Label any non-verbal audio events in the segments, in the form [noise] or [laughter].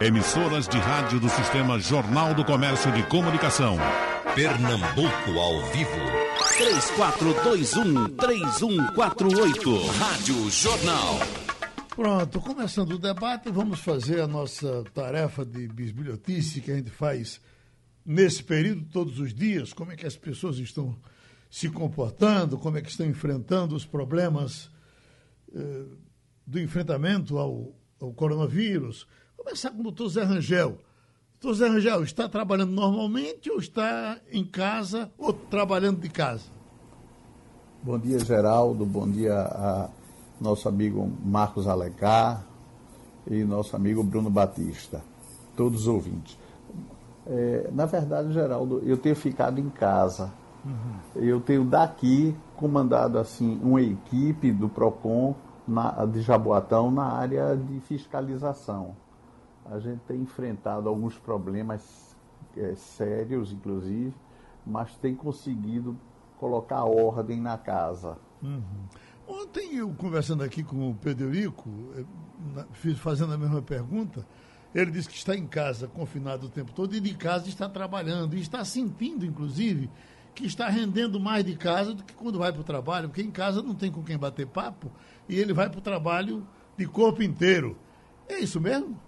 Emissoras de rádio do Sistema Jornal do Comércio de Comunicação. Pernambuco ao vivo. 3421-3148. Rádio Jornal. Pronto, começando o debate, vamos fazer a nossa tarefa de bisbilhotice que a gente faz nesse período todos os dias. Como é que as pessoas estão se comportando, como é que estão enfrentando os problemas eh, do enfrentamento ao, ao coronavírus. Começar com o doutor Zé Rangel. Doutor Zé Rangel, está trabalhando normalmente ou está em casa ou trabalhando de casa? Bom dia, Geraldo. Bom dia a nosso amigo Marcos Alencar e nosso amigo Bruno Batista, todos os ouvintes. É, na verdade, Geraldo, eu tenho ficado em casa. Uhum. Eu tenho daqui comandado assim uma equipe do Procon na, de Jaboatão na área de fiscalização. A gente tem enfrentado alguns problemas é, sérios, inclusive, mas tem conseguido colocar ordem na casa. Uhum. Ontem eu conversando aqui com o Pedrico, eh, fazendo a mesma pergunta, ele disse que está em casa, confinado o tempo todo, e de casa está trabalhando, e está sentindo, inclusive, que está rendendo mais de casa do que quando vai para o trabalho, porque em casa não tem com quem bater papo, e ele vai para o trabalho de corpo inteiro. É isso mesmo?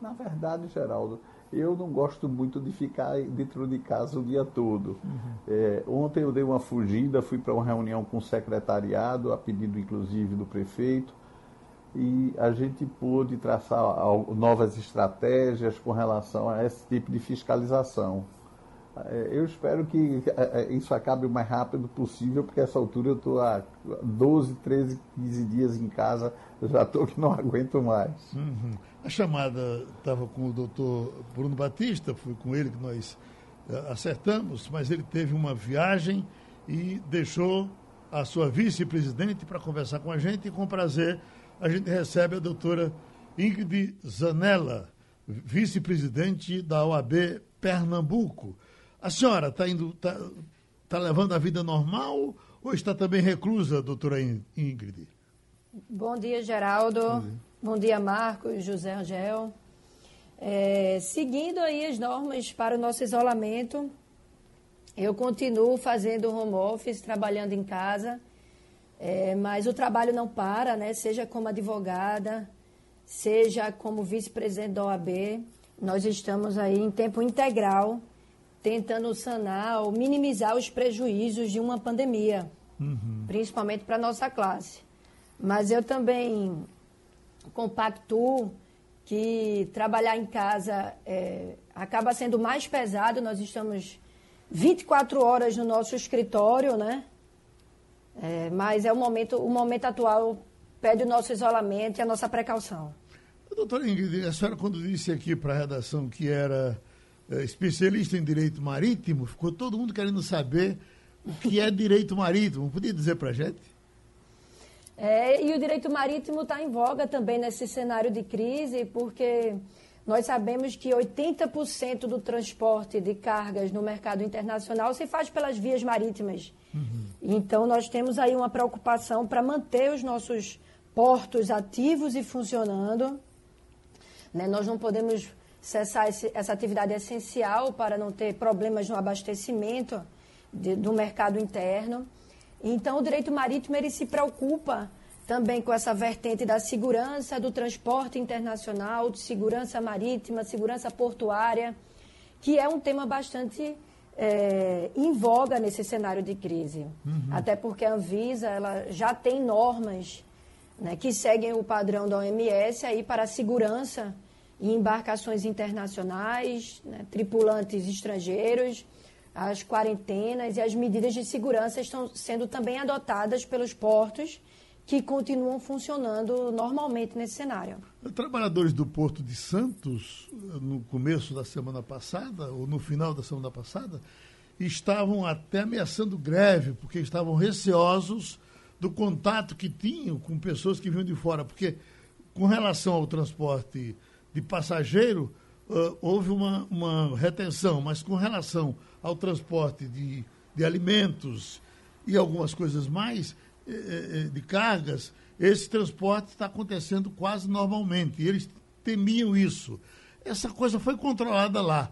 Na verdade, Geraldo, eu não gosto muito de ficar dentro de casa o dia todo. Uhum. É, ontem eu dei uma fugida, fui para uma reunião com o secretariado, a pedido inclusive do prefeito, e a gente pôde traçar novas estratégias com relação a esse tipo de fiscalização. É, eu espero que é, é, isso acabe o mais rápido possível, porque essa altura eu estou há 12, 13, 15 dias em casa, já estou que não [laughs] aguento mais. Uhum. A chamada estava com o doutor Bruno Batista, foi com ele que nós acertamos, mas ele teve uma viagem e deixou a sua vice-presidente para conversar com a gente e com prazer a gente recebe a doutora Ingrid Zanella, vice-presidente da OAB Pernambuco. A senhora está indo, está tá levando a vida normal ou está também reclusa, doutora Ingrid? Bom dia, Geraldo. Bom dia, Bom dia Marcos, José Angel. É, seguindo aí as normas para o nosso isolamento, eu continuo fazendo home office, trabalhando em casa, é, mas o trabalho não para, né? Seja como advogada, seja como vice-presidente da OAB, nós estamos aí em tempo integral tentando sanar ou minimizar os prejuízos de uma pandemia, uhum. principalmente para a nossa classe. Mas eu também compactuo que trabalhar em casa é, acaba sendo mais pesado. Nós estamos 24 horas no nosso escritório, né? É, mas é o momento, o momento atual pede o nosso isolamento e a nossa precaução. Doutora Ingrid, a senhora quando disse aqui para a redação que era especialista em direito marítimo, ficou todo mundo querendo saber o que é direito marítimo. Podia dizer para a gente? É, e o direito marítimo está em voga também nesse cenário de crise, porque nós sabemos que 80% do transporte de cargas no mercado internacional se faz pelas vias marítimas. Uhum. Então, nós temos aí uma preocupação para manter os nossos portos ativos e funcionando. Né? Nós não podemos cessar esse, essa atividade essencial para não ter problemas no abastecimento de, do mercado interno. Então, o direito marítimo ele se preocupa também com essa vertente da segurança do transporte internacional, de segurança marítima, segurança portuária, que é um tema bastante é, em voga nesse cenário de crise. Uhum. Até porque a Anvisa ela já tem normas né, que seguem o padrão da OMS aí para a segurança em embarcações internacionais, né, tripulantes estrangeiros, as quarentenas e as medidas de segurança estão sendo também adotadas pelos portos que continuam funcionando normalmente nesse cenário. Trabalhadores do Porto de Santos, no começo da semana passada, ou no final da semana passada, estavam até ameaçando greve, porque estavam receosos do contato que tinham com pessoas que vinham de fora. Porque, com relação ao transporte de passageiro, uh, houve uma, uma retenção, mas com relação ao transporte de, de alimentos e algumas coisas mais, eh, eh, de cargas, esse transporte está acontecendo quase normalmente. E eles temiam isso. Essa coisa foi controlada lá.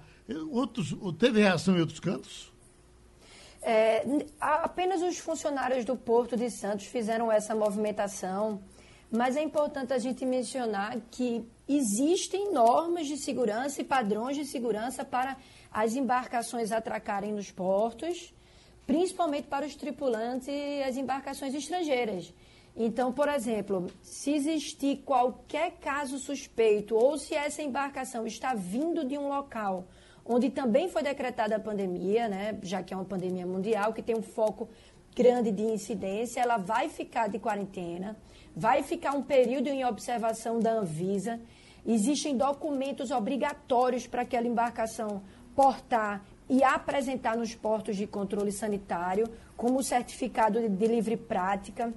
Outros, teve reação em outros cantos? É, apenas os funcionários do Porto de Santos fizeram essa movimentação, mas é importante a gente mencionar que existem normas de segurança e padrões de segurança para as embarcações atracarem nos portos, principalmente para os tripulantes e as embarcações estrangeiras. Então, por exemplo, se existir qualquer caso suspeito ou se essa embarcação está vindo de um local onde também foi decretada a pandemia, né, já que é uma pandemia mundial, que tem um foco grande de incidência, ela vai ficar de quarentena, vai ficar um período em observação da Anvisa. Existem documentos obrigatórios para aquela embarcação portar e apresentar nos portos de controle sanitário, como certificado de livre prática.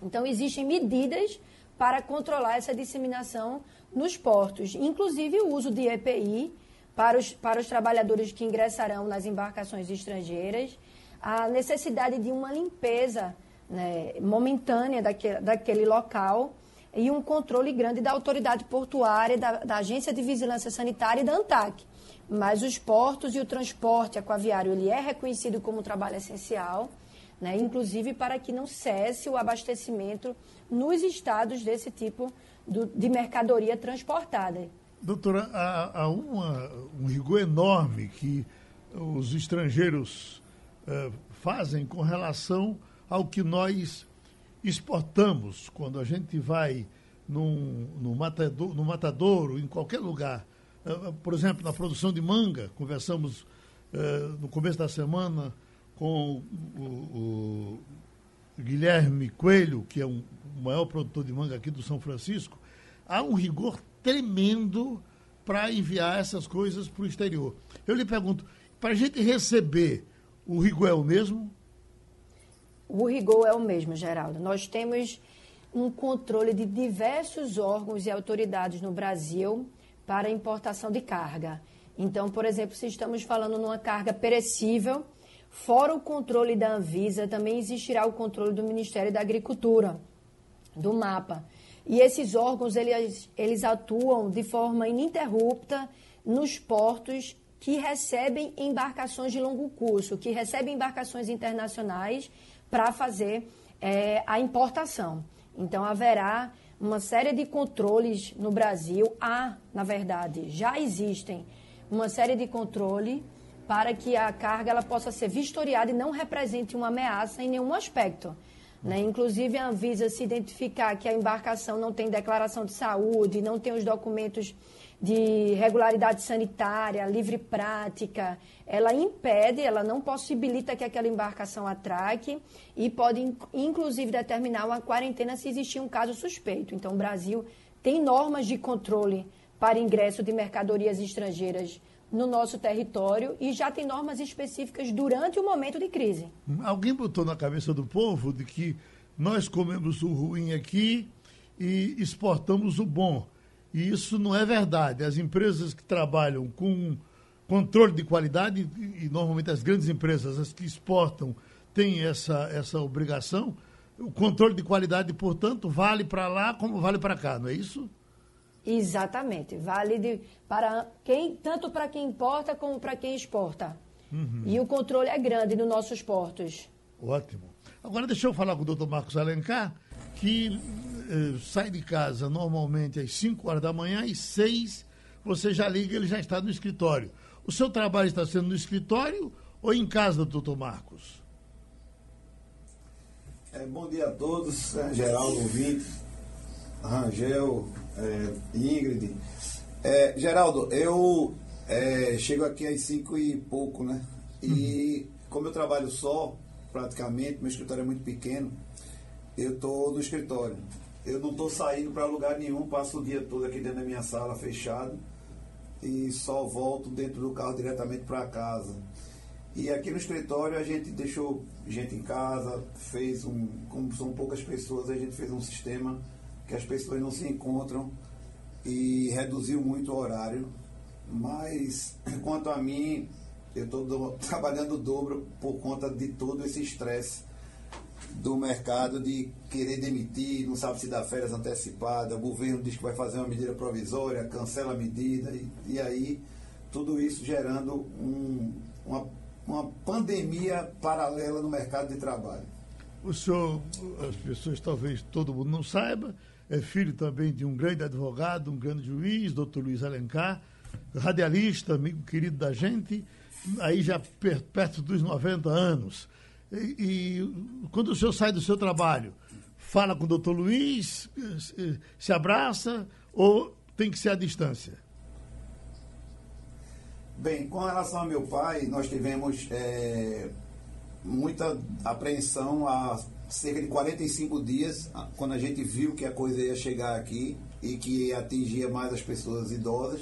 Então, existem medidas para controlar essa disseminação nos portos, inclusive o uso de EPI para os, para os trabalhadores que ingressarão nas embarcações estrangeiras, a necessidade de uma limpeza né, momentânea daquele, daquele local e um controle grande da autoridade portuária, da, da Agência de Vigilância Sanitária e da ANTAC. Mas os portos e o transporte aquaviário ele é reconhecido como um trabalho essencial, né, inclusive para que não cesse o abastecimento nos estados desse tipo do, de mercadoria transportada. Doutora, há, há uma, um rigor enorme que os estrangeiros uh, fazem com relação ao que nós exportamos. Quando a gente vai num, num, matador, no matadouro, em qualquer lugar, uh, por exemplo, na produção de manga, conversamos uh, no começo da semana com o, o Guilherme Coelho, que é um, o maior produtor de manga aqui do São Francisco, há um rigor tremendo para enviar essas coisas para o exterior. Eu lhe pergunto, para a gente receber, o rigor é o mesmo? O rigor é o mesmo, Geraldo. Nós temos um controle de diversos órgãos e autoridades no Brasil para importação de carga. Então, por exemplo, se estamos falando numa carga perecível, fora o controle da Anvisa, também existirá o controle do Ministério da Agricultura, do MAPA. E esses órgãos, eles, eles atuam de forma ininterrupta nos portos que recebem embarcações de longo curso, que recebem embarcações internacionais para fazer é, a importação. Então, haverá uma série de controles no Brasil. Há, na verdade, já existem uma série de controle para que a carga ela possa ser vistoriada e não represente uma ameaça em nenhum aspecto. Né? Inclusive, a Anvisa se identificar que a embarcação não tem declaração de saúde, não tem os documentos de regularidade sanitária, livre prática, ela impede, ela não possibilita que aquela embarcação atraque e pode, inclusive, determinar uma quarentena se existir um caso suspeito. Então, o Brasil tem normas de controle para ingresso de mercadorias estrangeiras no nosso território e já tem normas específicas durante o momento de crise. Alguém botou na cabeça do povo de que nós comemos o ruim aqui e exportamos o bom. E isso não é verdade. As empresas que trabalham com controle de qualidade, e normalmente as grandes empresas, as que exportam, têm essa, essa obrigação. O controle de qualidade, portanto, vale para lá como vale para cá, não é isso? Exatamente. Vale de, para quem, tanto para quem importa como para quem exporta. Uhum. E o controle é grande nos nossos portos. Ótimo. Agora deixa eu falar com o doutor Marcos Alencar, que eh, sai de casa normalmente às 5 horas da manhã, às 6 você já liga, ele já está no escritório. O seu trabalho está sendo no escritório ou em casa, doutor Marcos? É, bom dia a todos, é, Geraldo, ouvinte, Rangel, é, Ingrid. É, Geraldo, eu é, chego aqui às cinco e pouco, né? E uhum. como eu trabalho só, praticamente, meu escritório é muito pequeno, eu estou no escritório. Eu não estou saindo para lugar nenhum, passo o dia todo aqui dentro da minha sala fechado e só volto dentro do carro diretamente para casa. E aqui no escritório a gente deixou gente em casa, fez um, como são poucas pessoas, a gente fez um sistema que as pessoas não se encontram e reduziu muito o horário. Mas, [clears throat] quanto a mim, eu estou [laughs] trabalhando o dobro por conta de todo esse estresse do mercado de querer demitir, não sabe se dá férias antecipadas, o governo diz que vai fazer uma medida provisória, cancela a medida, e, e aí tudo isso gerando um, uma, uma pandemia paralela no mercado de trabalho. O senhor, as pessoas talvez todo mundo não saiba, é filho também de um grande advogado, um grande juiz, doutor Luiz Alencar, radialista, amigo querido da gente, aí já perto dos 90 anos. E, e, quando o senhor sai do seu trabalho, fala com o doutor Luiz, se abraça ou tem que ser à distância? Bem, com relação ao meu pai, nós tivemos é, muita apreensão há cerca de 45 dias, quando a gente viu que a coisa ia chegar aqui e que atingia mais as pessoas idosas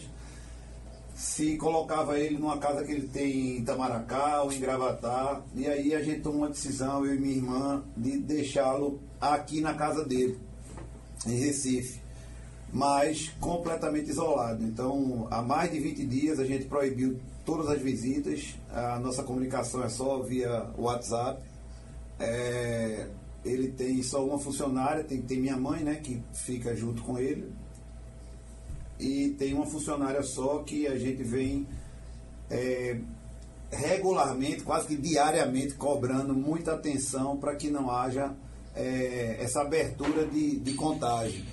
se colocava ele numa casa que ele tem em Itamaracá ou em Gravatar, e aí a gente tomou uma decisão, eu e minha irmã, de deixá-lo aqui na casa dele, em Recife, mas completamente isolado. Então, há mais de 20 dias a gente proibiu todas as visitas, a nossa comunicação é só via WhatsApp. É, ele tem só uma funcionária, tem, tem minha mãe, né, que fica junto com ele, e tem uma funcionária só que a gente vem é, regularmente, quase que diariamente, cobrando muita atenção para que não haja é, essa abertura de, de contágio.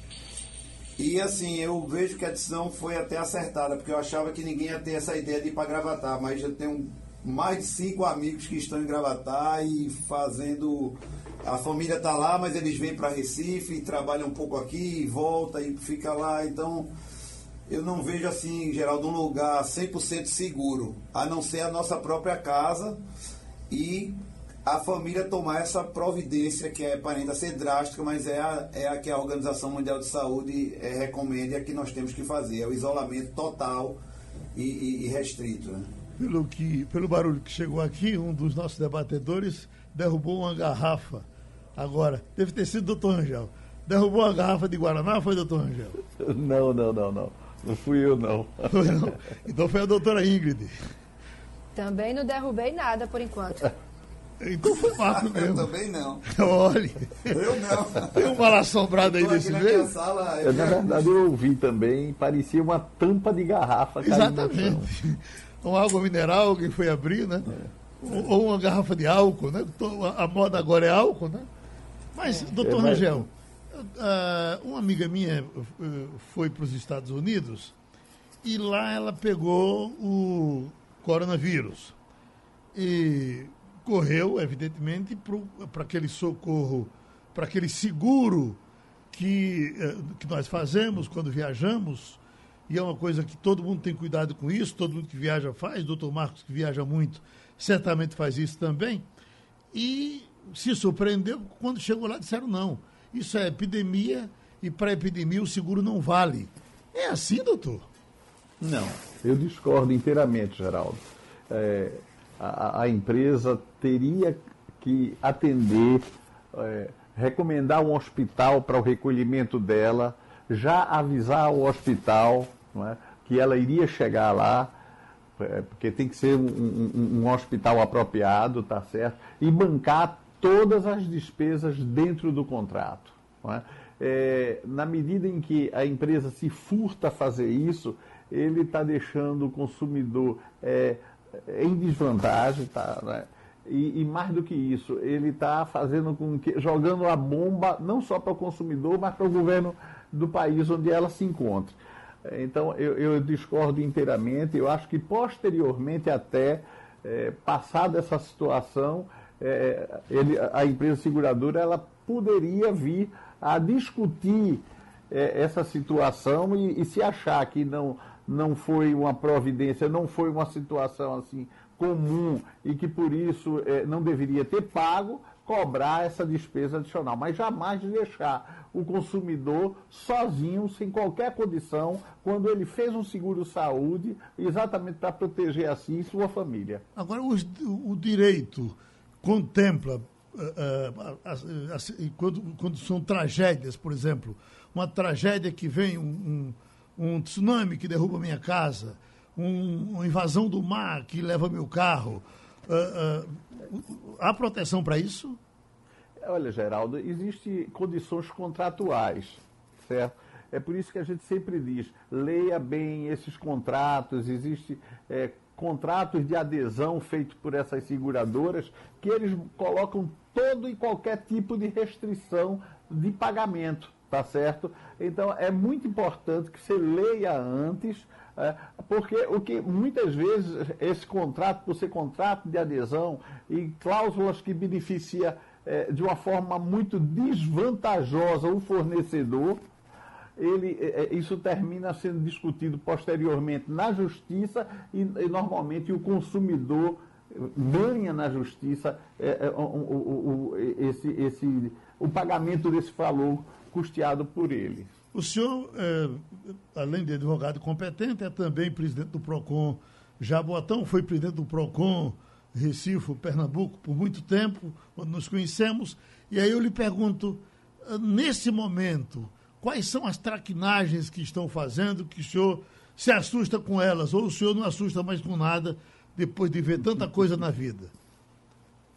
E assim, eu vejo que a decisão foi até acertada, porque eu achava que ninguém ia ter essa ideia de ir para Gravatar, mas eu tenho mais de cinco amigos que estão em Gravatar e fazendo. A família está lá, mas eles vêm para Recife, trabalham um pouco aqui, volta e fica lá. Então, eu não vejo assim, em geral, de um lugar 100% seguro, a não ser a nossa própria casa e a família tomar essa providência que é aparenta ser drástica, mas é a, é a que a Organização Mundial de Saúde é, recomenda e é que nós temos que fazer, é o isolamento total e, e, e restrito. Né? Pelo, que, pelo barulho que chegou aqui, um dos nossos debatedores derrubou uma garrafa. Agora, deve ter sido o doutor Angel. Derrubou a garrafa de Guaraná, foi, doutor Angel? [laughs] Não, não, não, não. Não fui eu, não. não. Então foi a doutora Ingrid. Também não derrubei nada por enquanto. Então foi Marco mesmo. Eu também não. Olha. Eu não. Tem um mal assombrado aí desse meio? Sala, eu, na verdade, eu ouvi também, parecia uma tampa de garrafa Exatamente. Uma água mineral, alguém foi abrir, né? É. Ou uma garrafa de álcool, né? A moda agora é álcool, né? Mas, doutor é, Rangel, uh, uma amiga minha uh, foi para os Estados Unidos e lá ela pegou o coronavírus. E correu, evidentemente, para aquele socorro, para aquele seguro que, uh, que nós fazemos quando viajamos. E é uma coisa que todo mundo tem cuidado com isso, todo mundo que viaja faz, doutor Marcos, que viaja muito, certamente faz isso também. E se surpreendeu quando chegou lá disseram não isso é epidemia e para epidemia o seguro não vale. É assim, doutor? Não, eu discordo inteiramente, Geraldo. É, a, a, empresa teria que atender, é, recomendar um hospital para o recolhimento dela, já avisar o hospital é, que ela iria chegar lá, é, porque tem que ser um, um, um hospital apropriado, tá certo? E bancar todas as despesas dentro do contrato. É? É, na medida em que a empresa se furta a fazer isso, ele está deixando o consumidor é, em desvantagem, tá, né? e, e, mais do que isso, ele está fazendo com que jogando a bomba não só para o consumidor, mas para o governo do país onde ela se encontra. Então eu, eu discordo inteiramente. Eu acho que posteriormente até é, passada essa situação é, ele, a empresa seguradora ela poderia vir a discutir é, essa situação e, e, se achar que não, não foi uma providência, não foi uma situação assim comum e que por isso é, não deveria ter pago, cobrar essa despesa adicional, mas jamais deixar o consumidor sozinho, sem qualquer condição, quando ele fez um seguro saúde, exatamente para proteger assim sua família. Agora, o direito contempla, uh, uh, quando, quando são tragédias, por exemplo, uma tragédia que vem, um, um, um tsunami que derruba minha casa, um, uma invasão do mar que leva meu carro, uh, há proteção para isso? Olha, Geraldo, existem condições contratuais, certo? É por isso que a gente sempre diz, leia bem esses contratos, existem é, contratos de adesão feitos por essas seguradoras que eles colocam todo e qualquer tipo de restrição de pagamento, tá certo? Então é muito importante que você leia antes, porque o que muitas vezes esse contrato, por ser contrato de adesão e cláusulas que beneficia é, de uma forma muito desvantajosa o fornecedor, ele, é, é, isso termina sendo discutido posteriormente na justiça e, e normalmente o consumidor ganha na justiça é, é, o, o, o, esse, esse, o pagamento desse valor custeado por ele. O senhor, é, além de advogado competente, é também presidente do PROCON Jaboatão, foi presidente do PROCON Recife, Pernambuco, por muito tempo, quando nos conhecemos. E aí eu lhe pergunto, nesse momento, quais são as traquinagens que estão fazendo que o senhor se assusta com elas, ou o senhor não assusta mais com nada depois de ver tanta coisa na vida?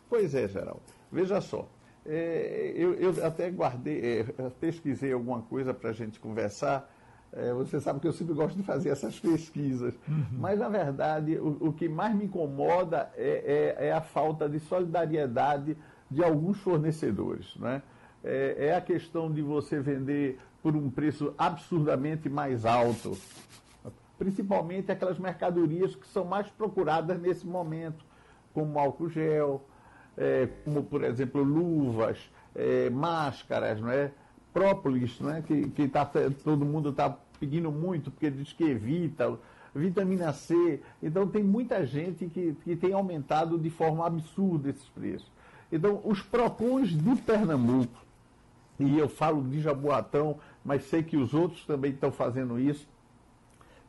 Pois é, Geraldo. Veja só, é, eu, eu, até guardei, é, pesquisei alguma coisa para a gente conversar. É, você sabe que eu sempre gosto de fazer essas [laughs] pesquisas. Uhum. Mas, na verdade, o, o, que mais me incomoda é, é, é, a falta de solidariedade de alguns fornecedores. Né? É, a questão de você vender por um preço absurdamente mais alto, principalmente aquelas mercadorias que são mais procuradas nesse momento, como álcool gel, é, como por exemplo luvas, é, máscaras, não é? própolis, não é? que, que tá, todo mundo está pedindo muito, porque diz que evita, vitamina C. Então tem muita gente que, que tem aumentado de forma absurda esses preços. Então, os PROCONs de Pernambuco, e eu falo de Jaboatão, mas sei que os outros também estão fazendo isso,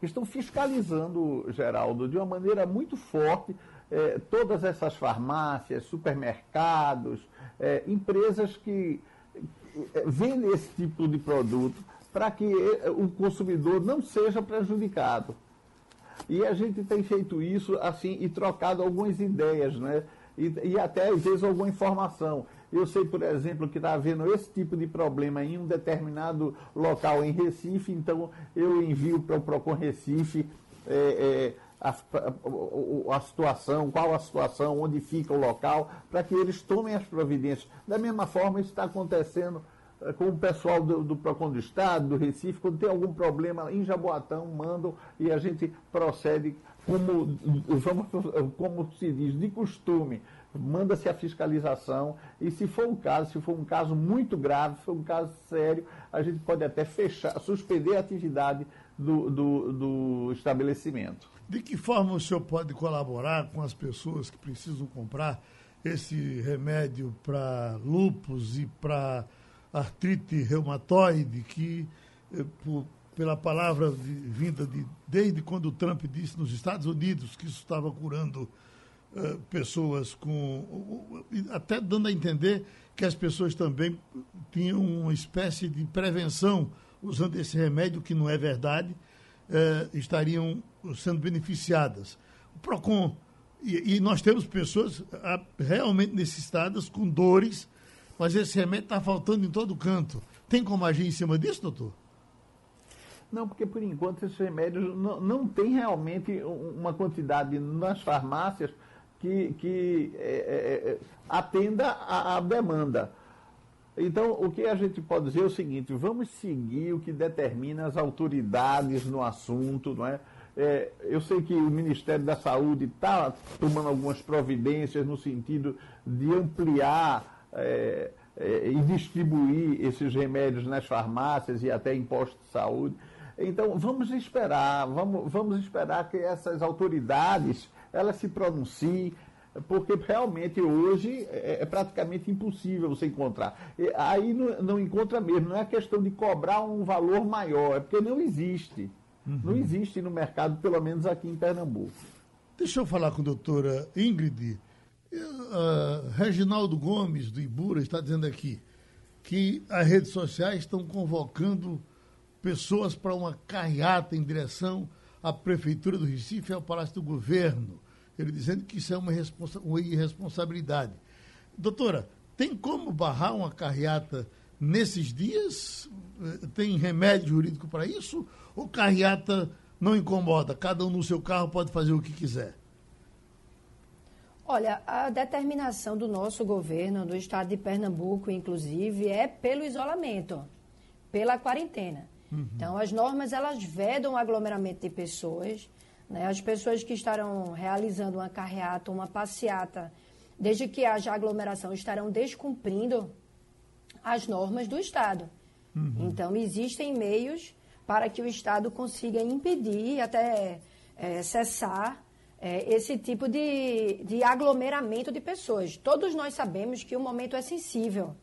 estão fiscalizando, Geraldo, de uma maneira muito forte eh, todas essas farmácias, supermercados, eh, empresas que eh, vendem esse tipo de produto para que o consumidor não seja prejudicado. E a gente tem feito isso assim e trocado algumas ideias, né? E, e até às vezes alguma informação. Eu sei, por exemplo, que está havendo esse tipo de problema em um determinado local em Recife, então eu envio para o Procon Recife é, é, a, a, situação, qual a situação, onde fica o local, para que eles tomem as providências. Da mesma forma, isso está acontecendo é, com o pessoal do, do PROCON do Estado, do Recife, quando tem algum problema em Jaboatão, mandam e a gente procede como, [laughs] vamos, como se diz, de costume manda-se a fiscalização e se for um caso, se for um caso muito grave, se for um caso sério, a gente pode até fechar, suspender a atividade do, do, do estabelecimento. De que forma o senhor pode colaborar com as pessoas que precisam comprar esse remédio para lupus e para artrite reumatoide, que eh, por, pela palavra de, vinda de desde quando o Trump disse nos Estados Unidos que isso estava curando uh, pessoas com. até dando a entender que as pessoas também tinham uma espécie de prevenção usando esse remédio, que não é verdade, uh, estariam sendo beneficiadas. O PROCON. E, e nós temos pessoas uh, realmente necessitadas com dores, mas esse remédio está faltando em todo canto. Tem como agir em cima disso, doutor? Não, porque por enquanto esses remédios não, não tem realmente uma quantidade nas farmácias que, que é, é atenda à demanda. Então, o que a gente pode dizer é o seguinte: vamos seguir o que determina as autoridades no assunto, não é? é eu sei que o Ministério da Saúde está tomando algumas providências no sentido de ampliar é, é, e distribuir esses remédios nas farmácias e até em postos de saúde. Então, vamos esperar, vamos, vamos esperar que essas autoridades ela se pronuncie, porque realmente hoje é, é praticamente impossível você encontrar. Aí não, não, encontra mesmo, não é questão de cobrar um valor maior, é porque não existe. Uhum. Não existe no mercado, pelo menos aqui em Pernambuco. Deixa eu falar com a doutora Ingrid. Uh, Reginaldo Gomes, do Ibura, está dizendo aqui que as redes sociais estão convocando pessoas para uma carreata em direção à Prefeitura do Recife e ao Palácio do Governo. Ele dizendo que isso é uma, uma irresponsabilidade. Doutora, Tem como barrar uma carreata nesses dias? Eh, tem remédio jurídico para isso? Ou carreata não incomoda? Cada um no seu carro pode fazer o que quiser? Olha, a determinação do nosso governo, do estado de Pernambuco, inclusive, é pelo isolamento, pela quarentena. Uhum. Então, as normas, elas vedam o aglomeramento de pessoas. Né? As pessoas que estarão realizando uma carreata, uma passeata, desde que haja aglomeração, estarão descumprindo as normas do Estado. Uhum. Então, existem meios para que o Estado consiga impedir, até é, cessar é, esse tipo de, de aglomeramento de pessoas. Todos nós sabemos que o momento é sensível.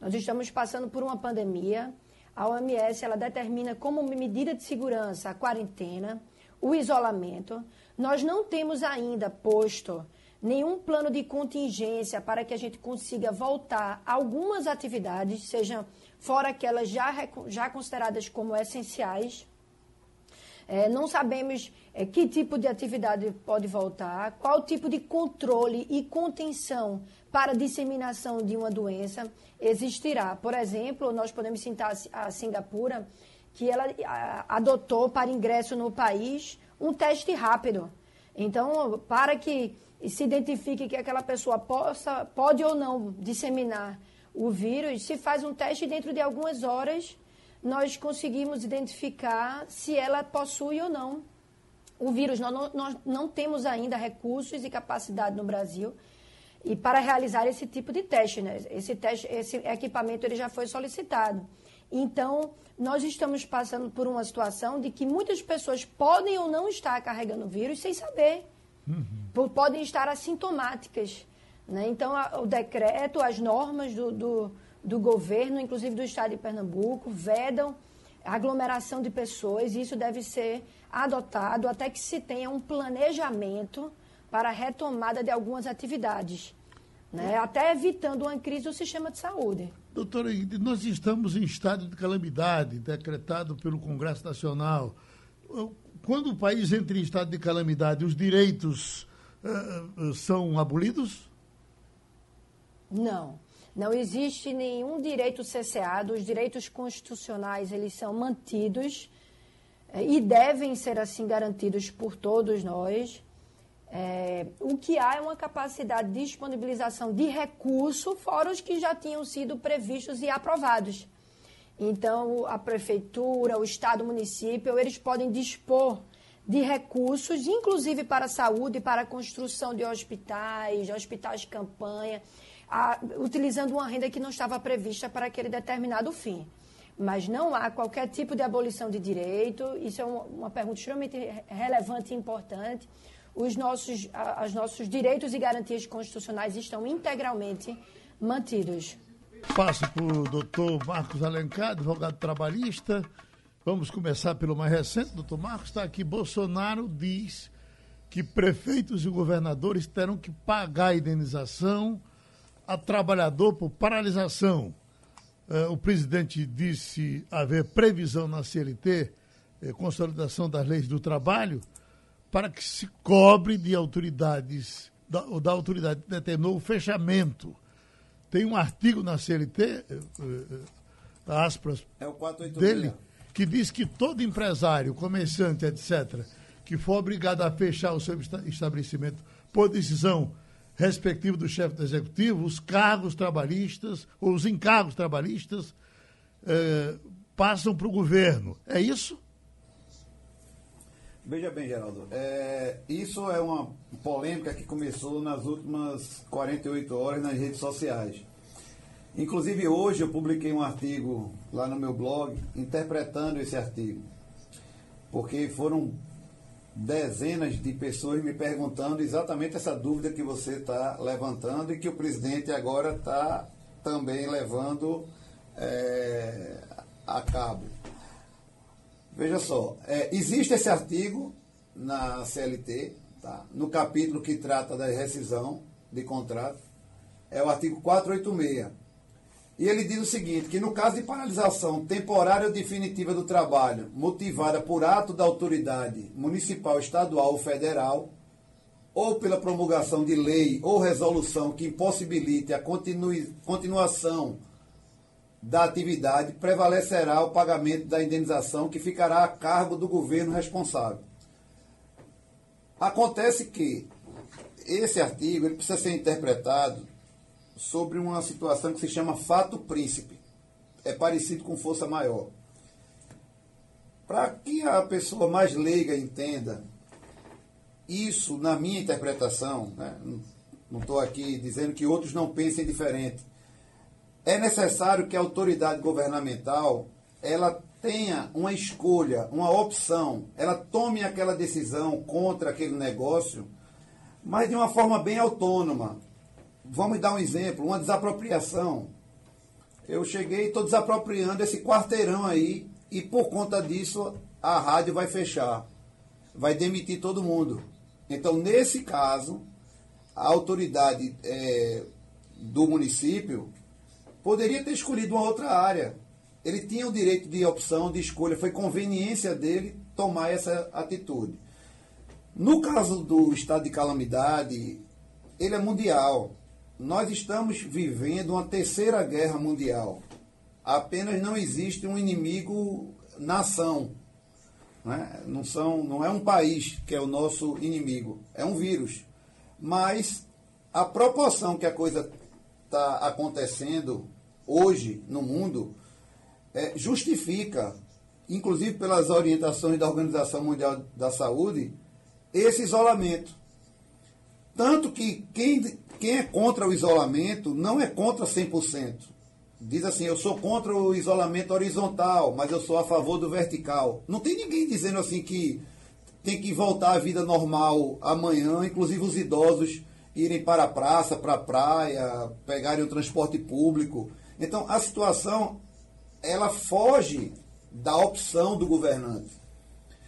Nós estamos passando por uma pandemia. A OMS ela determina como medida de segurança a quarentena, o isolamento. Nós não temos ainda posto nenhum plano de contingência para que a gente consiga voltar algumas atividades, sejam fora aquelas já, já consideradas como essenciais. É, não sabemos é, que tipo de atividade pode voltar, qual tipo de controle e contenção para disseminação de uma doença existirá. Por exemplo, nós podemos citar a Singapura, que ela adotou para ingresso no país um teste rápido. Então, para que se identifique que aquela pessoa possa, pode ou não disseminar o vírus, se faz um teste dentro de algumas horas nós conseguimos identificar se ela possui ou não o vírus. Nós não, nós não temos ainda recursos e capacidade no Brasil e para realizar esse tipo de teste, né? Esse teste, esse equipamento ele já foi solicitado. Então, nós estamos passando por uma situação de que muitas pessoas podem ou não estar carregando o vírus sem saber. Uhum. Podem estar assintomáticas. Né? Então, a, o decreto, as normas do, do do governo, inclusive do estado de Pernambuco, vedam aglomeração de pessoas e isso deve ser adotado até que se tenha um planejamento para a retomada de algumas atividades, né? até evitando uma crise do sistema de saúde. Doutora, nós estamos em estado de calamidade decretado pelo Congresso Nacional. Quando o país entra em estado de calamidade, os direitos uh, são abolidos? Não. Não existe nenhum direito cesseado, os direitos constitucionais eles são mantidos é, e devem ser assim garantidos por todos nós. É, o que há é uma capacidade de disponibilização de recurso, fora os que já tinham sido previstos e aprovados. Então, a prefeitura, o Estado, o município, eles podem dispor de recursos, inclusive para a saúde, para a construção de hospitais, hospitais de campanha a, utilizando uma renda que não estava prevista para aquele determinado fim. Mas não há qualquer tipo de abolição de direito, isso é uma, uma pergunta extremamente relevante e importante. Os nossos, a, os nossos direitos e garantias constitucionais estão integralmente mantidos. Passo para o doutor Marcos Alencar, advogado trabalhista. Vamos começar pelo mais recente. Doutor Marcos está aqui. Bolsonaro diz que prefeitos e governadores terão que pagar a indenização a trabalhador por paralisação. Eh, o presidente disse haver previsão na CLT, eh, consolidação das leis do trabalho, para que se cobre de autoridades, da, da autoridade que determinou o fechamento. Tem um artigo na CLT, eh, aspas, é o dele, que diz que todo empresário, comerciante, etc., que for obrigado a fechar o seu estabelecimento por decisão respectivo do chefe do executivo, os cargos trabalhistas, ou os encargos trabalhistas, eh, passam para o governo. É isso? Veja bem, Geraldo, é, isso é uma polêmica que começou nas últimas 48 horas nas redes sociais. Inclusive hoje eu publiquei um artigo lá no meu blog interpretando esse artigo. Porque foram dezenas de pessoas me perguntando exatamente essa dúvida que você está levantando e que o presidente agora está também levando é, a cabo. Veja só, é, existe esse artigo na CLT, tá? no capítulo que trata da rescisão de contrato, é o artigo 486. E ele diz o seguinte, que no caso de paralisação temporária ou definitiva do trabalho, motivada por ato da autoridade municipal, estadual ou federal, ou pela promulgação de lei ou resolução que impossibilite a continui, continuação da atividade, prevalecerá o pagamento da indenização que ficará a cargo do governo responsável. Acontece que esse artigo ele precisa ser interpretado sobre uma situação que se chama fato príncipe. É parecido com força maior. Para que a pessoa mais leiga entenda, isso, na minha interpretação, né, não estou aqui dizendo que outros não pensem diferente, é necessário que a autoridade governamental ela tenha uma escolha, uma opção, ela tome aquela decisão contra aquele negócio, mas de uma forma bem autônoma. Vamos dar um exemplo, uma desapropriação. Eu cheguei e estou desapropriando esse quarteirão aí e por conta disso a rádio vai fechar, vai demitir todo mundo. Então, nesse caso, a autoridade é, do município poderia ter escolhido uma outra área. Ele tinha o direito de opção, de escolha, foi conveniência dele tomar essa atitude. No caso do estado de calamidade, ele é mundial. Nós estamos vivendo uma terceira guerra mundial. Apenas não existe um inimigo nação. Né? Não, são, não é um país que é o nosso inimigo, é um vírus. Mas a proporção que a coisa está acontecendo hoje no mundo é, justifica, inclusive pelas orientações da Organização Mundial da Saúde, esse isolamento. Tanto que quem, quem é contra o isolamento não é contra 100%. Diz assim, eu sou contra o isolamento horizontal, mas eu sou a favor do vertical. Não tem ninguém dizendo assim que tem que voltar à vida normal amanhã, inclusive os idosos irem para a praça, para a praia, pegarem o transporte público. Então, a situação, ela foge da opção do governante.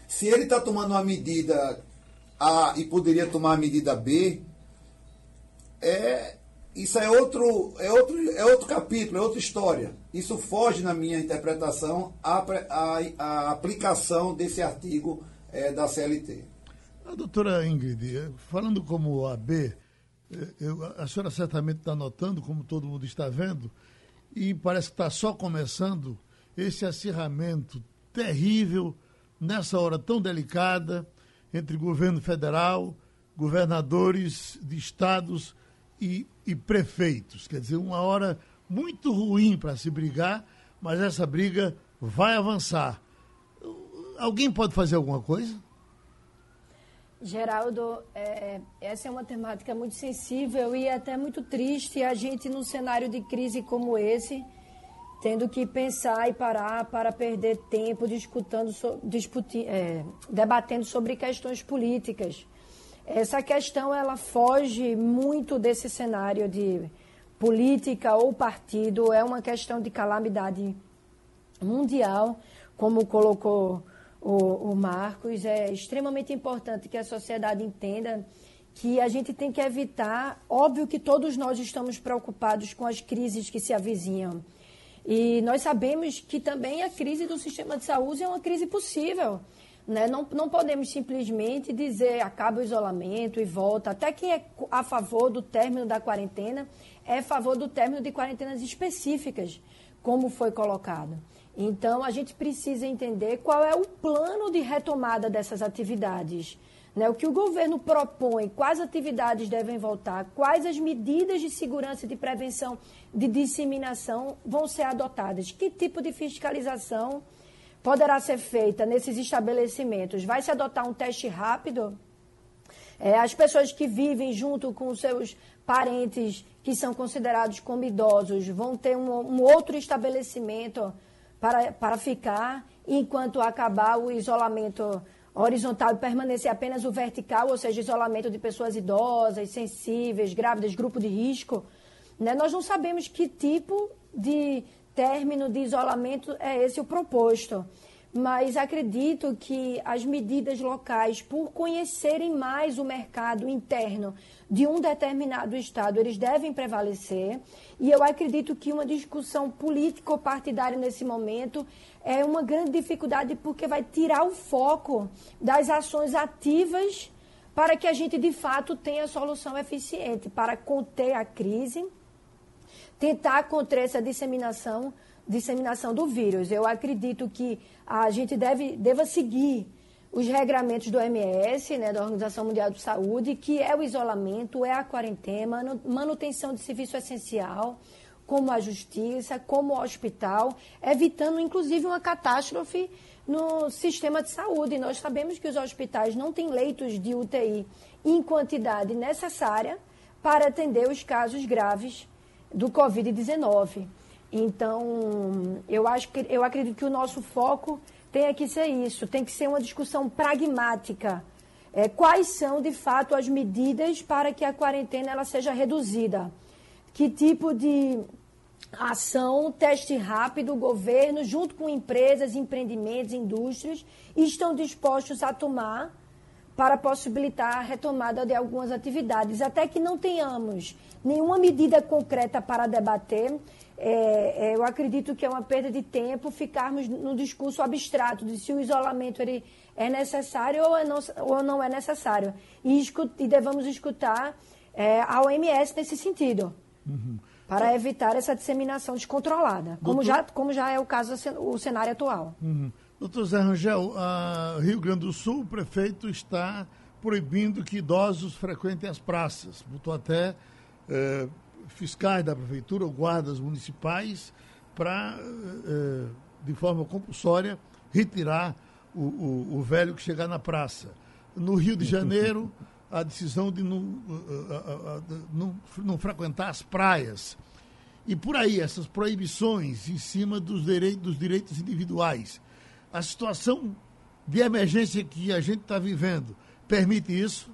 Se ele está tomando uma medida A e poderia tomar a medida B, é, isso é outro, é, outro, é outro capítulo, é outra história. Isso foge, na minha interpretação, a aplicação desse artigo é, da CLT. A doutora Ingrid, falando como AB, eu, a senhora certamente está notando, como todo mundo está vendo, e parece que está só começando esse acirramento terrível nessa hora tão delicada entre governo federal, governadores de estados e, e prefeitos. Quer dizer, uma hora muito ruim para se brigar, mas essa briga vai avançar. Alguém pode fazer alguma coisa? Geraldo, é, essa é uma temática muito sensível e até muito triste a gente, num cenário de crise como esse, tendo que pensar e parar para perder tempo disputando, disputi, é, debatendo sobre questões políticas. Essa questão ela foge muito desse cenário de política ou partido, é uma questão de calamidade mundial, como colocou o, o Marcos, é extremamente importante que a sociedade entenda que a gente tem que evitar. Óbvio que todos nós estamos preocupados com as crises que se avizinham. E nós sabemos que também a crise do sistema de saúde é uma crise possível. Né? Não, não podemos simplesmente dizer acaba o isolamento e volta. Até quem é a favor do término da quarentena é a favor do término de quarentenas específicas, como foi colocado. Então, a gente precisa entender qual é o plano de retomada dessas atividades. Né? O que o governo propõe, quais atividades devem voltar, quais as medidas de segurança e de prevenção de disseminação vão ser adotadas, que tipo de fiscalização poderá ser feita nesses estabelecimentos. Vai se adotar um teste rápido? É, as pessoas que vivem junto com seus parentes que são considerados como idosos vão ter um, um outro estabelecimento para, para ficar enquanto acabar o isolamento horizontal e permanecer apenas o vertical, ou seja, isolamento de pessoas idosas, sensíveis, grávidas, grupo de risco. Né? Nós não sabemos que tipo de término de isolamento é esse o proposto mas acredito que as medidas locais, por conhecerem mais o mercado interno de um determinado estado, eles devem prevalecer. E eu acredito que uma discussão político-partidária nesse momento é uma grande dificuldade porque vai tirar o foco das ações ativas para que a gente, de fato, tenha solução eficiente para conter a crise, tentar conter essa disseminação, disseminação do vírus. Eu acredito que a gente deve, deva seguir os regramentos do OMS, né, da Organização Mundial de Saúde, que é o isolamento, é a quarentena, manutenção de serviço essencial, como a justiça, como o hospital, evitando inclusive uma catástrofe no sistema de saúde. Nós sabemos que os hospitais não têm leitos de UTI em quantidade necessária para atender os casos graves do Covid-19. Então, eu acho que eu acredito que o nosso foco tem que ser isso, tem que ser uma discussão pragmática. É, quais são, de fato, as medidas para que a quarentena ela seja reduzida? Que tipo de ação, teste rápido, o governo, junto com empresas, empreendimentos, indústrias, estão dispostos a tomar para possibilitar a retomada de algumas atividades, até que não tenhamos nenhuma medida concreta para debater, é, é, eu acredito que é uma perda de tempo ficarmos no discurso abstrato de se o isolamento ele é necessário ou, é não, ou não é necessário. E, escut, e devemos escutar é, a OMS nesse sentido. Uhum. Para evitar essa disseminação descontrolada, Doutor... como, já, como já é o caso, o cenário atual. Uhum. Doutor Zé Rangel, a Rio Grande do Sul, o prefeito está proibindo que idosos frequentem as praças. Botou até é, fiscais da prefeitura ou guardas municipais para, eh, de forma compulsória, retirar o, o, o, velho que chegar na praça. No Rio de Janeiro, a decisão de não, não, não frequentar as praias. E por aí, essas proibições em cima dos direitos, dos direitos individuais. A situação de emergência que a gente está vivendo permite isso?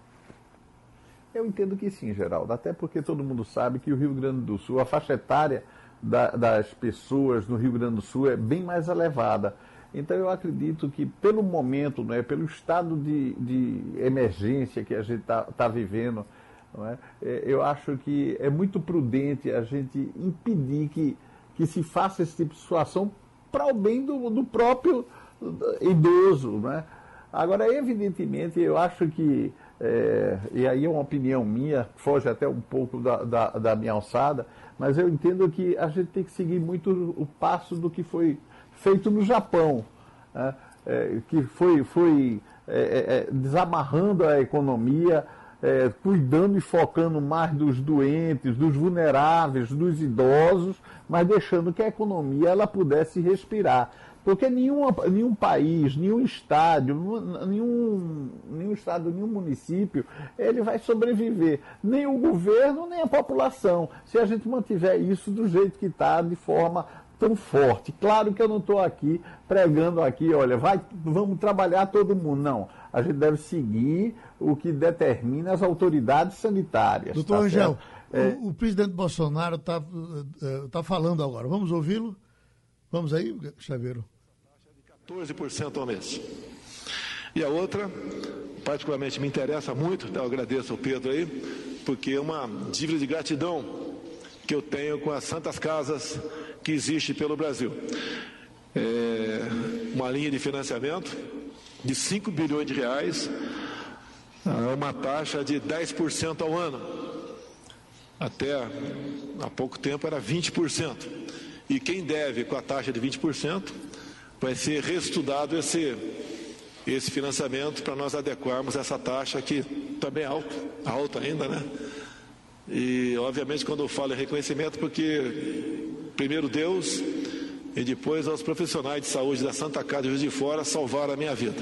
Eu entendo que sim, Geraldo, até porque todo mundo sabe que o Rio Grande do Sul, a faixa etária da, das pessoas no Rio Grande do Sul é bem mais elevada. Então eu acredito que pelo momento, não é, pelo estado de, de emergência que a gente está tá vivendo, não é, é, eu acho que é muito prudente a gente impedir que, que se faça esse tipo de situação para o bem do, do próprio idoso. Não é? Agora, evidentemente, eu acho que é, e aí é uma opinião minha, foge até um pouco da, da, da, minha alçada, mas eu entendo que a gente tem que seguir muito o passo do que foi feito no Japão, né? é, que foi, foi é, é, é desamarrando a economia, é, cuidando e focando mais dos doentes, dos vulneráveis, dos idosos, mas deixando que a economia ela pudesse respirar. Porque nenhum, nenhum país, nenhum estádio, nenhum, nenhum estado, nenhum município, ele vai sobreviver. Nem o governo, nem a população. Se a gente mantiver isso do jeito que está, de forma tão forte. Claro que eu não estou aqui pregando aqui, olha, vai, vamos trabalhar todo mundo. Não. A gente deve seguir o que determina as autoridades sanitárias. Doutor tá Angel, é... o, o, presidente Bolsonaro está uh, tá falando agora. Vamos ouvi-lo? Vamos aí, Chaveiro. 14% ao mês. E a outra, particularmente me interessa muito, então eu agradeço ao Pedro aí, porque é uma dívida de gratidão que eu tenho com as santas casas que existe pelo Brasil. É uma linha de financiamento de 5 bilhões de reais, a uma taxa de 10% ao ano. Até há pouco tempo era 20%. E quem deve com a taxa de 20% vai ser reestudado esse, esse financiamento para nós adequarmos essa taxa que também é alta, alta ainda, né? E obviamente quando eu falo em reconhecimento, porque primeiro Deus e depois aos profissionais de saúde da Santa Casa de Juiz de Fora salvaram a minha vida.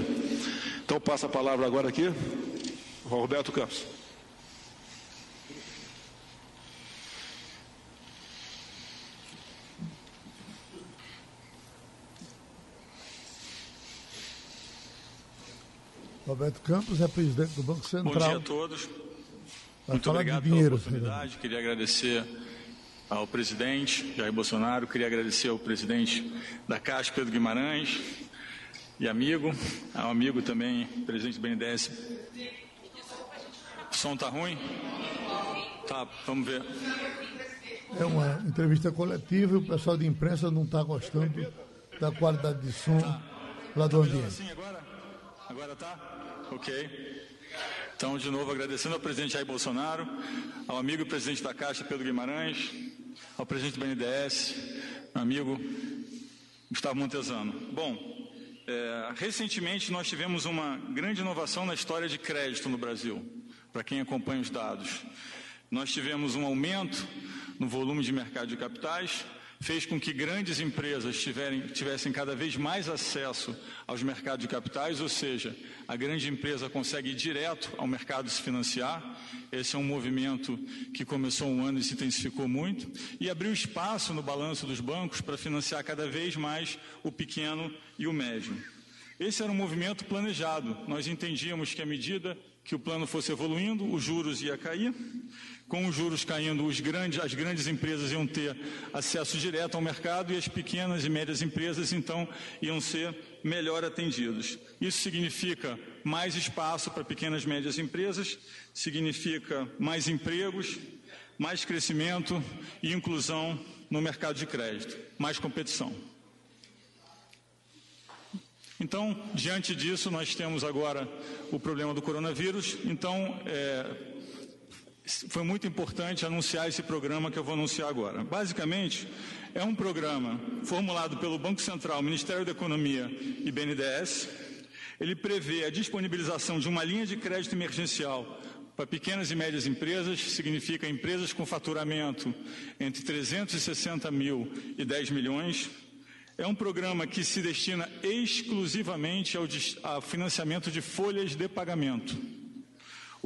Então passo a palavra agora aqui ao Roberto Campos. Roberto Campos é presidente do Banco Central. Bom dia a todos. Vai Muito obrigado dinheiro, pela oportunidade. Queria agradecer ao presidente Jair Bolsonaro, queria agradecer ao presidente da Caixa, Pedro Guimarães, e amigo, ao amigo também, presidente do BNDES. O som está ruim? Tá, vamos ver. É uma entrevista coletiva e o pessoal de imprensa não está gostando da qualidade de som lá do ambiente. Assim agora? Agora tá? Ok. Então, de novo, agradecendo ao presidente Jair Bolsonaro, ao amigo presidente da Caixa, Pedro Guimarães, ao presidente do BNDES, amigo Gustavo Montesano. Bom, é, recentemente nós tivemos uma grande inovação na história de crédito no Brasil, para quem acompanha os dados. Nós tivemos um aumento no volume de mercado de capitais, fez com que grandes empresas tiverem, tivessem cada vez mais acesso aos mercados de capitais, ou seja, a grande empresa consegue ir direto ao mercado se financiar. Esse é um movimento que começou um ano e se intensificou muito, e abriu espaço no balanço dos bancos para financiar cada vez mais o pequeno e o médio. Esse era um movimento planejado. Nós entendíamos que à medida que o plano fosse evoluindo, os juros ia cair com os juros caindo, grandes, as grandes empresas iam ter acesso direto ao mercado e as pequenas e médias empresas, então, iam ser melhor atendidos. Isso significa mais espaço para pequenas e médias empresas, significa mais empregos, mais crescimento e inclusão no mercado de crédito, mais competição. Então, diante disso, nós temos agora o problema do coronavírus. Então, é, foi muito importante anunciar esse programa que eu vou anunciar agora. Basicamente, é um programa formulado pelo Banco Central, Ministério da Economia e BNDES. Ele prevê a disponibilização de uma linha de crédito emergencial para pequenas e médias empresas, significa empresas com faturamento entre 360 mil e 10 milhões. É um programa que se destina exclusivamente ao, financiamento de folhas de pagamento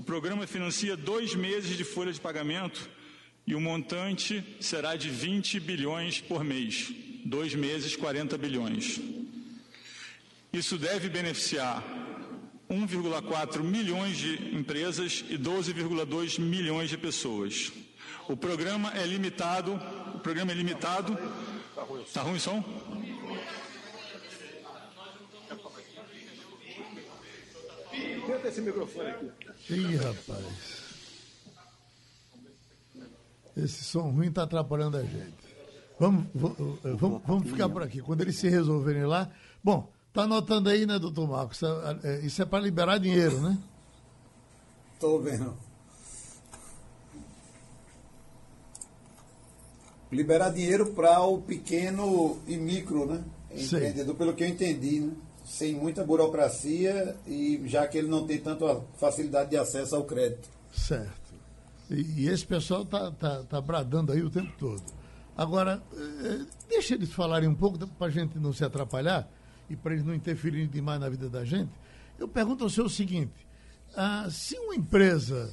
o programa financia dois meses de folha de pagamento e o montante será de 20 bilhões por mês. Dois meses, 40 bilhões. Isso deve beneficiar 1,4 milhões de empresas e 12,2 milhões de pessoas. O programa é limitado. O programa é limitado. Tá ruim o som? Tenta esse microfone aqui. Ih, rapaz. Esse som ruim está atrapalhando a gente. Vamos, vamos, vamos ficar por aqui. Quando eles se resolverem lá. Bom, tá anotando aí, né, doutor Marcos? É, isso é para liberar dinheiro, né? Estou vendo. Liberar dinheiro para o pequeno e micro, né? Empreendedor, pelo que eu entendi, né? Sem muita burocracia e já que ele não tem tanta facilidade de acesso ao crédito. Certo. E, e esse pessoal está tá, tá bradando aí o tempo todo. Agora, eh, deixa eles falarem um pouco para a gente não se atrapalhar e para eles não interferirem demais na vida da gente. Eu pergunto ao senhor o seguinte: ah, se uma empresa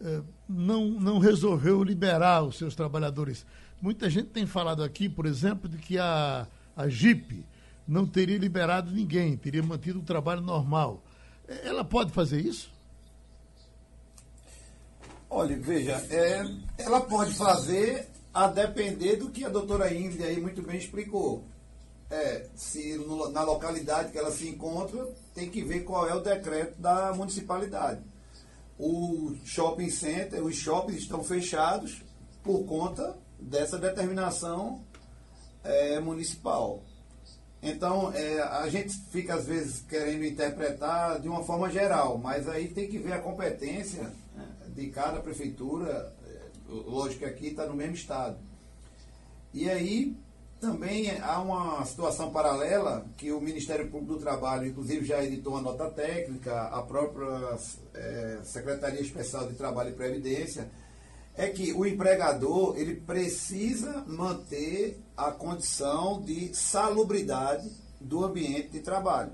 eh, não, não resolveu liberar os seus trabalhadores, muita gente tem falado aqui, por exemplo, de que a, a Jeep não teria liberado ninguém, teria mantido o trabalho normal. Ela pode fazer isso? Olha, veja, é, ela pode fazer a depender do que a doutora Ingrid aí muito bem explicou. É, se no, na localidade que ela se encontra, tem que ver qual é o decreto da municipalidade. O shopping center, os shoppings estão fechados por conta dessa determinação é, municipal. Então, é, a gente fica às vezes querendo interpretar de uma forma geral, mas aí tem que ver a competência né, de cada prefeitura. É, lógico que aqui está no mesmo estado. E aí também há uma situação paralela que o Ministério Público do Trabalho, inclusive, já editou uma nota técnica, a própria é, Secretaria Especial de Trabalho e Previdência é que o empregador ele precisa manter a condição de salubridade do ambiente de trabalho.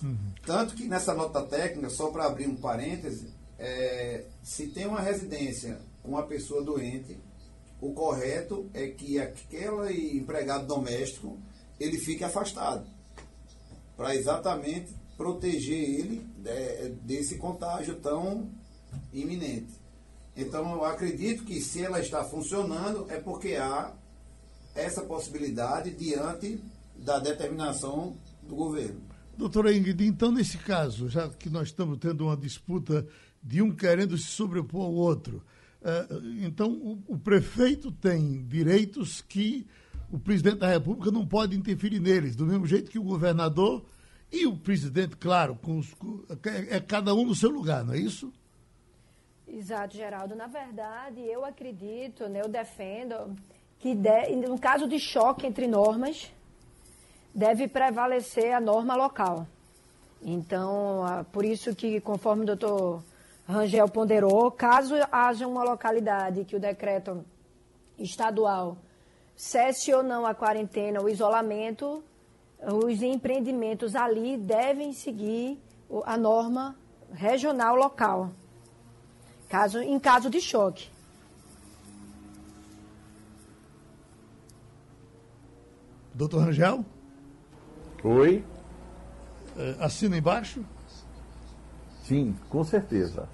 Uhum. Tanto que nessa nota técnica, só para abrir um parêntese, é, se tem uma residência com uma pessoa doente, o correto é que aquele empregado doméstico ele fique afastado, para exatamente proteger ele de, desse contágio tão iminente. Então, eu acredito que se ela está funcionando, é porque há essa possibilidade diante da determinação do governo. Doutora Ingrid, então, nesse caso, já que nós estamos tendo uma disputa de um querendo se sobrepor ao outro, uh, então o, o, prefeito tem direitos que o presidente da República não pode interferir neles, do mesmo jeito que o governador e o presidente, claro, com os, é, é cada um no seu lugar, não é isso? Exato, Geraldo. Na verdade, eu acredito, né, eu defendo que de, no caso de choque entre normas, deve prevalecer a norma local. Então, por isso que, conforme o doutor Rangel ponderou, caso haja uma localidade que o decreto estadual cesse ou não a quarentena, o isolamento, os empreendimentos ali devem seguir a norma regional local, caso, em caso de choque. Doutor Rangel? Oi. É, assina embaixo? Sim, com certeza.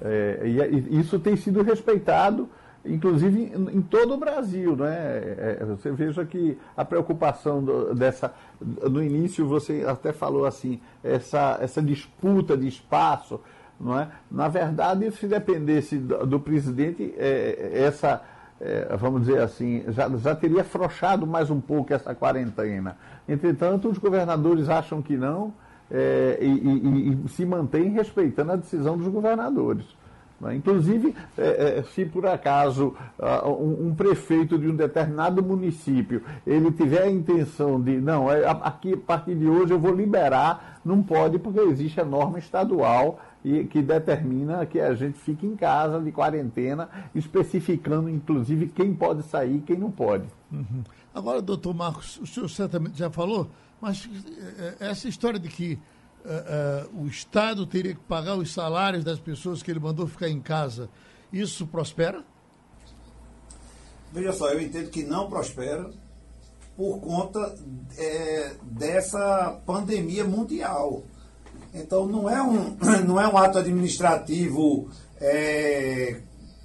É, e, isso tem sido respeitado, inclusive em, em todo o Brasil. Né? É, você veja que a preocupação do, dessa. No início você até falou assim, essa, essa disputa de espaço. Não é? Na verdade, se dependesse do, do presidente, é, essa é, vamos dizer assim, já, já teria afrouxado mais um pouco essa quarentena. Entretanto, os governadores acham que não é, e, e, e, se mantêm respeitando a decisão dos governadores. Né? Inclusive, é, é se por acaso uh, um, prefeito de um determinado município ele tiver a intenção de, não, é, aqui a partir de hoje eu vou liberar, não pode porque existe a norma estadual e que determina que a gente fique em casa de quarentena, especificando inclusive quem pode sair e quem não pode. Uhum. Agora, doutor Marcos, o senhor certamente já falou, mas eh, essa história de que uh, uh, o Estado teria que pagar os salários das pessoas que ele mandou ficar em casa, isso prospera? Veja só, eu entendo que não prospera por conta é, dessa pandemia mundial. Então não é um, [clears throat] não é um ato administrativo é,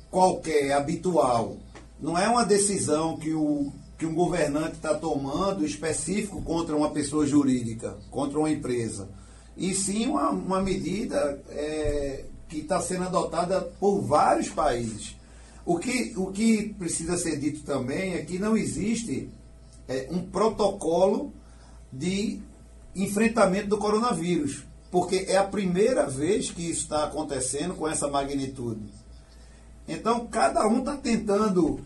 qualquer, habitual. Não é uma decisão que, o, que um governante está tomando específico contra uma pessoa jurídica, contra uma empresa. E sim uma, uma medida é, que está sendo adotada por vários países. O que, o que precisa ser dito também é que não existe é, um protocolo de enfrentamento do coronavírus porque é a primeira vez que isso está acontecendo com essa magnitude. Então, cada um está tentando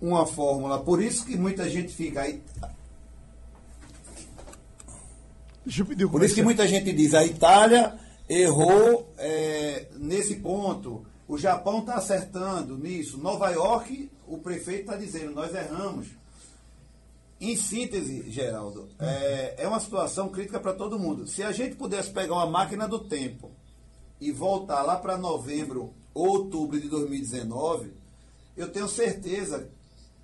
uma fórmula. Por isso que muita gente fica aí. Deixa eu pedir Por isso que muita gente diz: a Itália errou é, nesse ponto. O Japão está acertando nisso. Nova York, o prefeito está dizendo: nós erramos. Em síntese, Geraldo, é, é uma situação crítica para todo mundo. Se a gente pudesse pegar uma máquina do tempo e voltar lá para novembro ou outubro de 2019, eu tenho certeza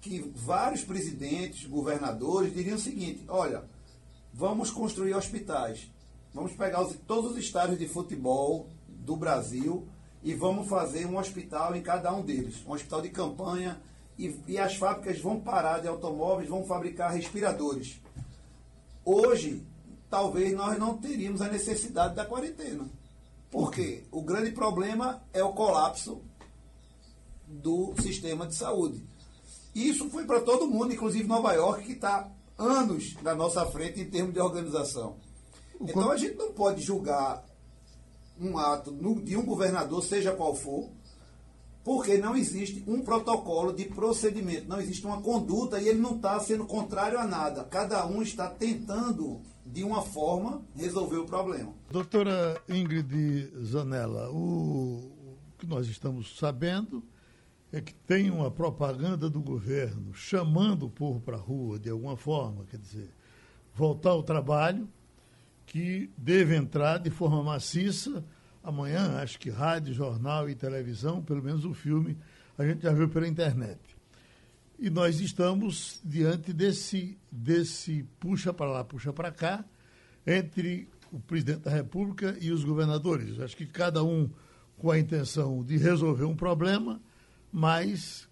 que vários presidentes, governadores diriam o seguinte: olha, vamos construir hospitais, vamos pegar os, todos os estádios de futebol do Brasil e vamos fazer um hospital em cada um deles, um hospital de campanha e, e as fábricas vão parar de automóveis, vão fabricar respiradores. Hoje, talvez nós não teríamos a necessidade da quarentena. Porque o grande problema é o colapso do sistema de saúde. Isso foi para todo mundo, inclusive Nova York, que está anos na nossa frente em termos de organização. Então a gente não pode julgar um ato de um governador, seja qual for, porque não existe um protocolo de procedimento, não existe uma conduta e ele não está sendo contrário a nada. Cada um está tentando, de uma forma, resolver o problema. Doutora Ingrid Zanella, o que nós estamos sabendo é que tem uma propaganda do governo chamando o povo para a rua de alguma forma, quer dizer, voltar ao trabalho, que deve entrar de forma maciça amanhã, acho que rádio, jornal e televisão, pelo menos o filme, a gente já viu pela internet. E nós estamos diante desse, desse puxa para lá, puxa para cá, entre o presidente da República e os governadores. Acho que cada um com a intenção de resolver um problema, mas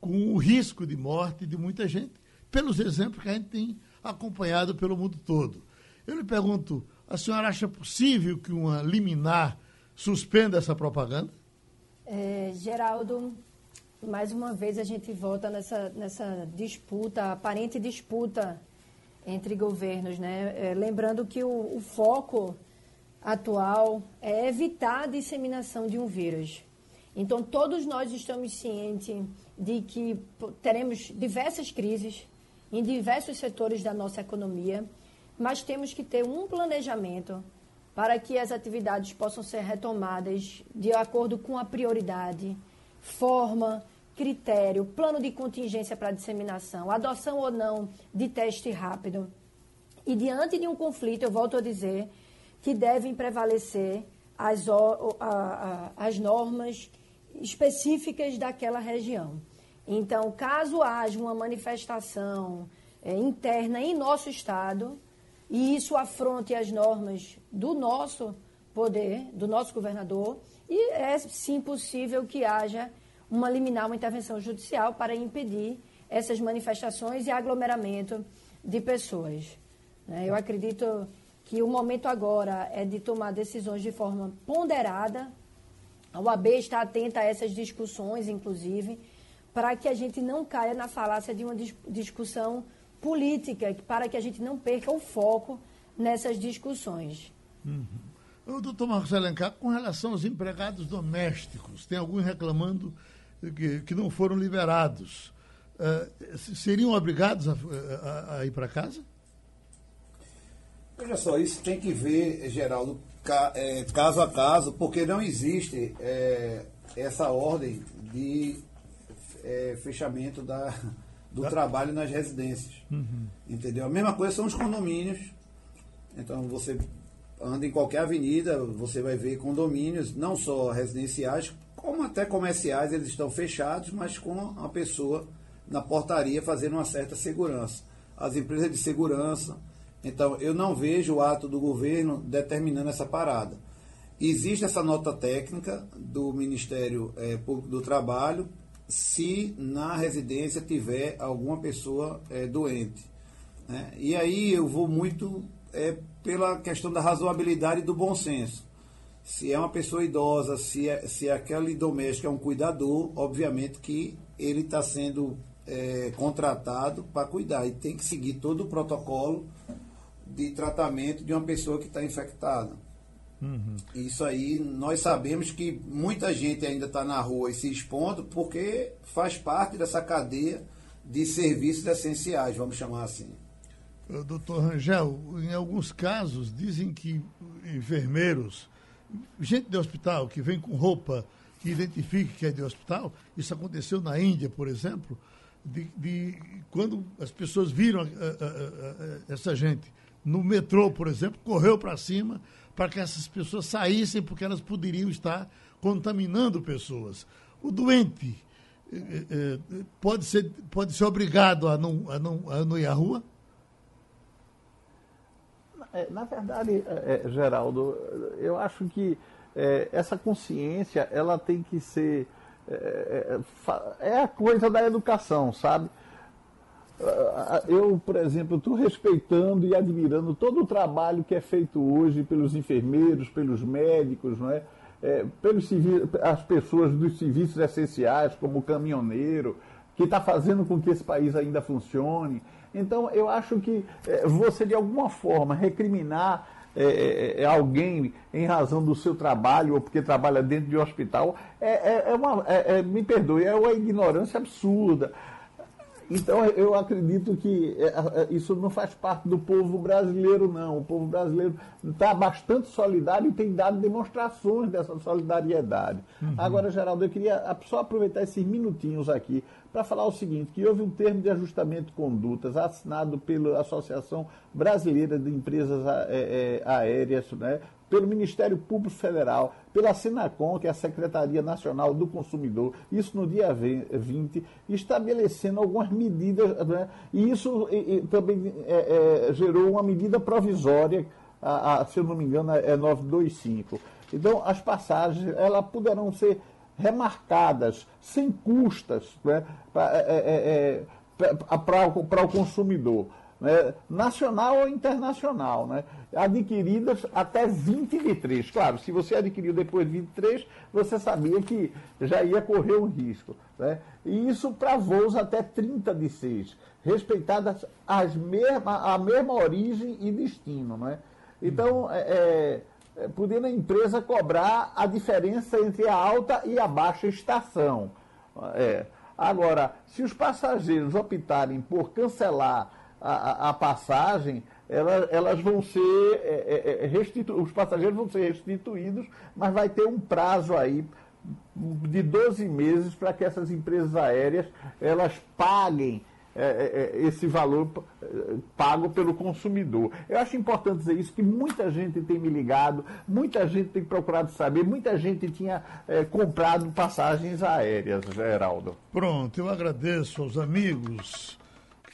com o risco de morte de muita gente, pelos exemplos que a gente tem acompanhado pelo mundo todo. Eu lhe pergunto, a senhora acha possível que uma liminar suspenda essa propaganda? É, Geraldo, mais uma vez a gente volta nessa, nessa disputa, aparente disputa entre governos, né? É, lembrando que o, o, foco atual é evitar a disseminação de um vírus. Então, todos nós estamos cientes de que teremos diversas crises em diversos setores da nossa economia, mas temos que ter um planejamento para que as atividades possam ser retomadas de acordo com a prioridade, forma, critério, plano de contingência para disseminação, adoção ou não de teste rápido. E diante de um conflito, eu volto a dizer que devem prevalecer as, as normas específicas daquela região. Então, caso haja uma manifestação é, interna em nosso Estado, e isso afronte as normas do nosso poder, do nosso governador, e é sim possível que haja uma liminar, uma intervenção judicial para impedir essas manifestações e aglomeramento de pessoas. Né? Eu acredito que o momento agora é de tomar decisões de forma ponderada. A UAB está atenta a essas discussões, inclusive, para que a gente não caia na falácia de uma discussão política, para que a gente não perca o foco nessas discussões. Uhum. O doutor Marcos Alencar, com relação aos empregados domésticos, tem alguns reclamando que, que não foram liberados. Uh, seriam obrigados a, a, a ir para casa? Veja só, isso tem que ver, Geraldo, é, caso a caso, porque não existe é, essa ordem de é, fechamento da, do tá. trabalho nas residências. Uhum. Entendeu? A mesma coisa são os condomínios. Então você anda em qualquer avenida, você vai ver condomínios, não só residenciais, como até comerciais, eles estão fechados, mas com a pessoa na portaria fazendo uma certa segurança. As empresas de segurança então, eu não vejo o ato do governo determinando essa parada. Existe essa nota técnica do Ministério é, Público do Trabalho se na residência tiver alguma pessoa é, doente. Né? E aí eu vou muito é, pela questão da razoabilidade e do bom senso. Se é uma pessoa idosa, se, é, se aquele doméstico é um cuidador, obviamente que ele está sendo é, contratado para cuidar e tem que seguir todo o protocolo de tratamento de uma pessoa que está infectada. Uhum. Isso aí, nós sabemos que muita gente ainda está na rua e se expondo porque faz parte dessa cadeia de serviços essenciais, vamos chamar assim. Doutor Rangel, em alguns casos dizem que enfermeiros, gente de hospital que vem com roupa que identifique que é de hospital, isso aconteceu na Índia, por exemplo, de, de quando as pessoas viram a, a, a, essa gente no metrô, por exemplo, correu para cima para que essas pessoas saíssem, porque elas poderiam estar contaminando pessoas. O doente eh, eh, pode, ser, pode ser obrigado a não, a, não, a não ir à rua? É, na verdade, é, é, Geraldo, eu acho que essa consciência ela tem que ser. É a coisa da educação, sabe? Eu, por exemplo, estou respeitando e admirando todo o trabalho que é feito hoje pelos enfermeiros, pelos médicos, não é? É, pelos as pessoas dos serviços essenciais, como o caminhoneiro, que está fazendo com que esse país ainda funcione. Então, eu acho que é, você, de alguma forma, recriminar é, é, é alguém em razão do seu trabalho ou porque trabalha dentro de um hospital, é, é, é uma, me perdoe, é uma ignorância absurda. Então eu acredito que é, é, isso não faz parte do povo brasileiro, não. O povo brasileiro está bastante solidário e tem dado demonstrações dessa solidariedade. Uhum. Agora, Geraldo, eu queria só aproveitar esses minutinhos aqui para falar o seguinte, que houve um termo de ajustamento de condutas assinado pela Associação Brasileira de Empresas é, Aéreas, né, pelo Ministério Público Federal, pela Senacom, que é a Secretaria Nacional do Consumidor, isso no dia 20, estabelecendo algumas medidas, né, e isso e, e, também é, é, gerou uma medida provisória, a, a, se eu não me engano, é 925. Então, as passagens elas poderão ser remarcadas, sem custas, né, para é, é, é o consumidor né, nacional ou internacional, né, adquiridas até 2023. Claro, se você adquiriu depois de 23, você sabia que já ia correr um risco. Né? E isso para voos até 30 de 6, respeitadas as mesma, a mesma origem e destino. Né? Então, é, é é, podendo a empresa cobrar a diferença entre a alta e a baixa estação. É. Agora, se os passageiros optarem por cancelar a, a, passagem, elas, elas, vão ser é, é, é restitu... os passageiros vão ser restituídos, mas vai ter um prazo aí de 12 meses para que essas empresas aéreas elas paguem é, esse valor pago pelo consumidor. Eu acho importante dizer isso, que muita gente tem me ligado, muita gente tem procurado saber, muita gente tinha é, comprado passagens aéreas, Geraldo. Pronto, eu agradeço aos amigos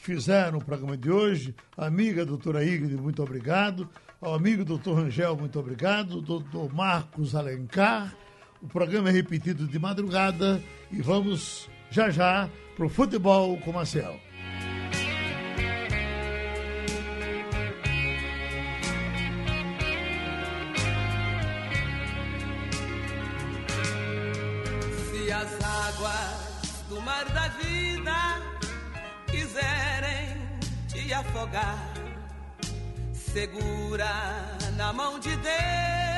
fizeram o programa de hoje, amiga doutora Igre, muito obrigado, ao amigo doutor Rangel, muito obrigado, doutor Marcos Alencar, o programa é repetido de madrugada e vamos já já para o futebol com afogar. Segura na mão de Deus